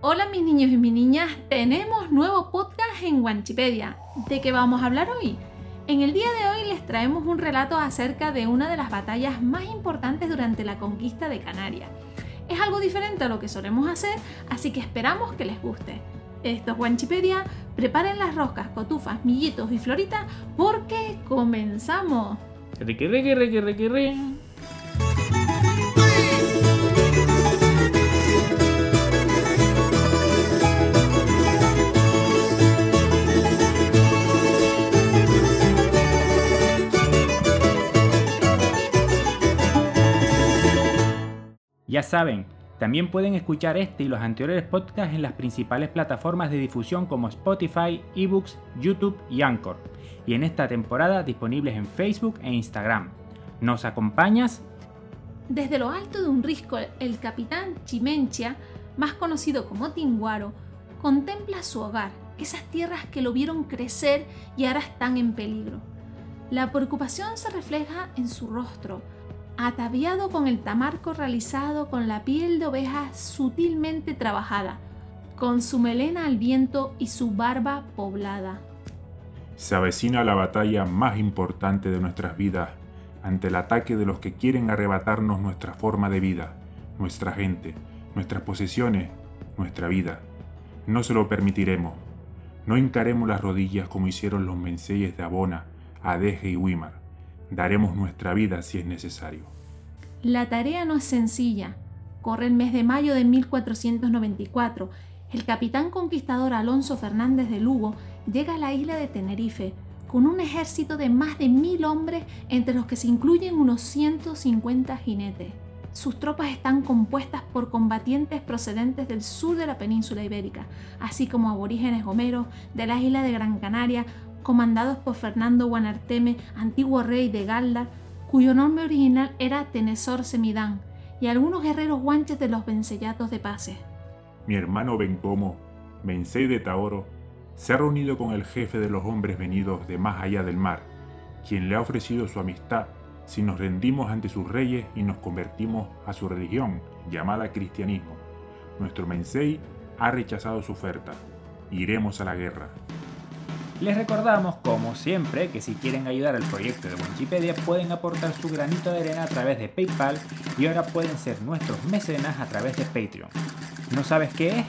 Hola mis niños y mis niñas, tenemos nuevo podcast en Wanchipedia. ¿De qué vamos a hablar hoy? En el día de hoy les traemos un relato acerca de una de las batallas más importantes durante la conquista de Canarias. Es algo diferente a lo que solemos hacer, así que esperamos que les guste. Esto es Wanchipedia, preparen las roscas, cotufas, millitos y floritas porque comenzamos. Ya saben, también pueden escuchar este y los anteriores podcasts en las principales plataformas de difusión como Spotify, eBooks, YouTube y Anchor, y en esta temporada disponibles en Facebook e Instagram. ¿Nos acompañas? Desde lo alto de un risco, el capitán Chimencha, más conocido como Tinguaro, contempla su hogar, esas tierras que lo vieron crecer y ahora están en peligro. La preocupación se refleja en su rostro, ataviado con el tamarco realizado con la piel de oveja sutilmente trabajada, con su melena al viento y su barba poblada. Se avecina la batalla más importante de nuestras vidas ante el ataque de los que quieren arrebatarnos nuestra forma de vida, nuestra gente, nuestras posesiones, nuestra vida. No se lo permitiremos. No hincaremos las rodillas como hicieron los menseyes de Abona, Adeje y Wimar daremos nuestra vida si es necesario. La tarea no es sencilla. Corre el mes de mayo de 1494. El capitán conquistador Alonso Fernández de Lugo llega a la isla de Tenerife con un ejército de más de mil hombres entre los que se incluyen unos 150 jinetes. Sus tropas están compuestas por combatientes procedentes del sur de la península ibérica, así como aborígenes gomeros de la isla de Gran Canaria, comandados por Fernando Guanarteme, antiguo rey de Galdar, cuyo nombre original era Tenesor Semidán, y algunos guerreros guanches de los vencellatos de Paces. Mi hermano Bencomo, Mencey de Taoro, se ha reunido con el jefe de los hombres venidos de más allá del mar, quien le ha ofrecido su amistad si nos rendimos ante sus reyes y nos convertimos a su religión, llamada cristianismo. Nuestro Mencey ha rechazado su oferta. Iremos a la guerra. Les recordamos, como siempre, que si quieren ayudar al proyecto de Wikipedia pueden aportar su granito de arena a través de PayPal y ahora pueden ser nuestros mecenas a través de Patreon. ¿No sabes qué es?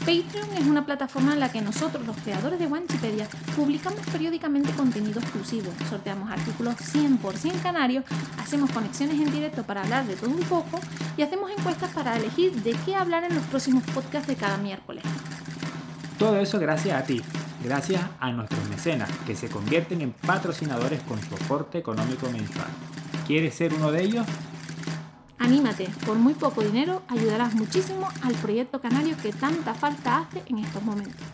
Patreon es una plataforma en la que nosotros, los creadores de Wikipedia, publicamos periódicamente contenido exclusivo, sorteamos artículos 100% canarios, hacemos conexiones en directo para hablar de todo un poco y hacemos encuestas para elegir de qué hablar en los próximos podcasts de cada miércoles. Todo eso gracias a ti, gracias a nuestros mecenas, que se convierten en patrocinadores con su aporte económico mensual. ¿Quieres ser uno de ellos? Anímate, por muy poco dinero ayudarás muchísimo al proyecto canario que tanta falta hace en estos momentos.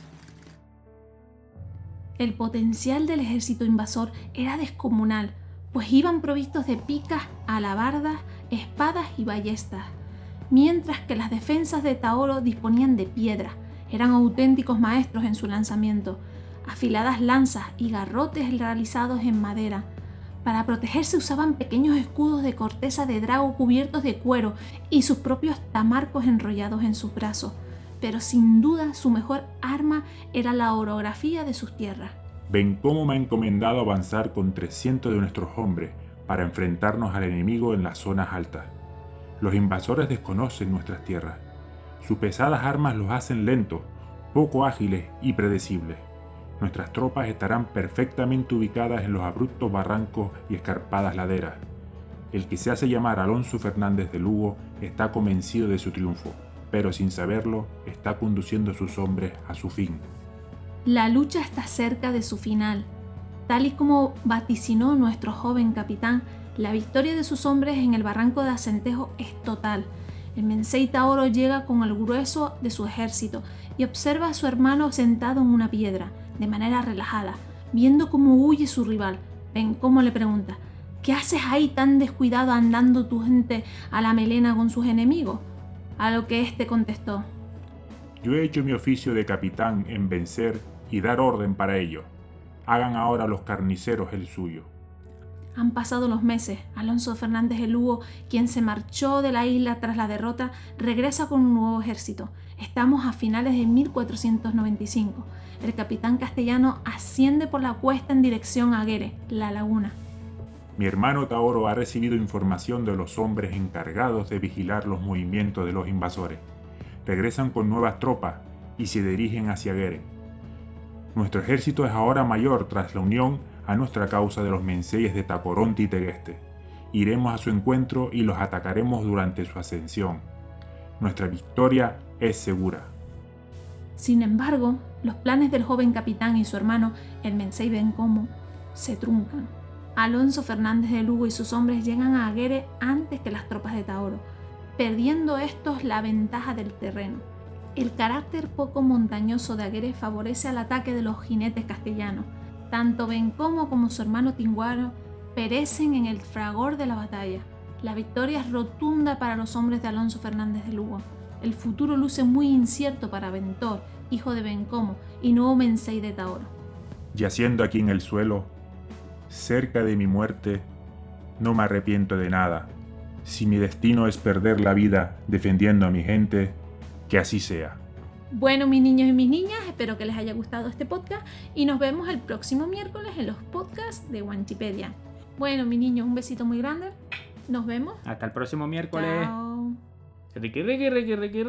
El potencial del ejército invasor era descomunal, pues iban provistos de picas, alabardas, espadas y ballestas, mientras que las defensas de Taoro disponían de piedra, eran auténticos maestros en su lanzamiento, afiladas lanzas y garrotes realizados en madera. Para protegerse usaban pequeños escudos de corteza de drago cubiertos de cuero y sus propios tamarcos enrollados en sus brazos, pero sin duda su mejor arma era la orografía de sus tierras. Ven cómo me ha encomendado avanzar con 300 de nuestros hombres para enfrentarnos al enemigo en las zonas altas. Los invasores desconocen nuestras tierras sus pesadas armas los hacen lentos, poco ágiles y predecibles. Nuestras tropas estarán perfectamente ubicadas en los abruptos barrancos y escarpadas laderas. El que se hace llamar Alonso Fernández de Lugo está convencido de su triunfo, pero sin saberlo está conduciendo a sus hombres a su fin. La lucha está cerca de su final. Tal y como vaticinó nuestro joven capitán, la victoria de sus hombres en el barranco de Acentejo es total el Mensei Taoro llega con el grueso de su ejército y observa a su hermano sentado en una piedra, de manera relajada, viendo cómo huye su rival. Ven cómo le pregunta, ¿qué haces ahí tan descuidado andando tu gente a la melena con sus enemigos? A lo que éste contestó, Yo he hecho mi oficio de capitán en vencer y dar orden para ello. Hagan ahora los carniceros el suyo. Han pasado los meses. Alonso Fernández de Lugo, quien se marchó de la isla tras la derrota, regresa con un nuevo ejército. Estamos a finales de 1495. El capitán castellano asciende por la cuesta en dirección a Aguere, la laguna. Mi hermano Taoro ha recibido información de los hombres encargados de vigilar los movimientos de los invasores. Regresan con nuevas tropas y se dirigen hacia Aguere. Nuestro ejército es ahora mayor tras la unión a nuestra causa de los menseyes de Tacoronte y Tegueste. Iremos a su encuentro y los atacaremos durante su ascensión. Nuestra victoria es segura. Sin embargo, los planes del joven capitán y su hermano, el Mensei Bencomo, se truncan. Alonso Fernández de Lugo y sus hombres llegan a Aguere antes que las tropas de Taoro, perdiendo estos la ventaja del terreno. El carácter poco montañoso de Aguere favorece al ataque de los jinetes castellanos, tanto Bencomo como su hermano Tinguaro perecen en el fragor de la batalla. La victoria es rotunda para los hombres de Alonso Fernández de Lugo. El futuro luce muy incierto para Ventor, hijo de Bencomo y nuevo mensei de Taoro. Yaciendo aquí en el suelo, cerca de mi muerte, no me arrepiento de nada. Si mi destino es perder la vida defendiendo a mi gente, que así sea. Bueno, mis niños y mis niñas, espero que les haya gustado este podcast y nos vemos el próximo miércoles en los podcasts de Wanchipedia. Bueno, mis niños, un besito muy grande. Nos vemos. Hasta el próximo miércoles. Chao. Riqui, riqui, riqui, riqui,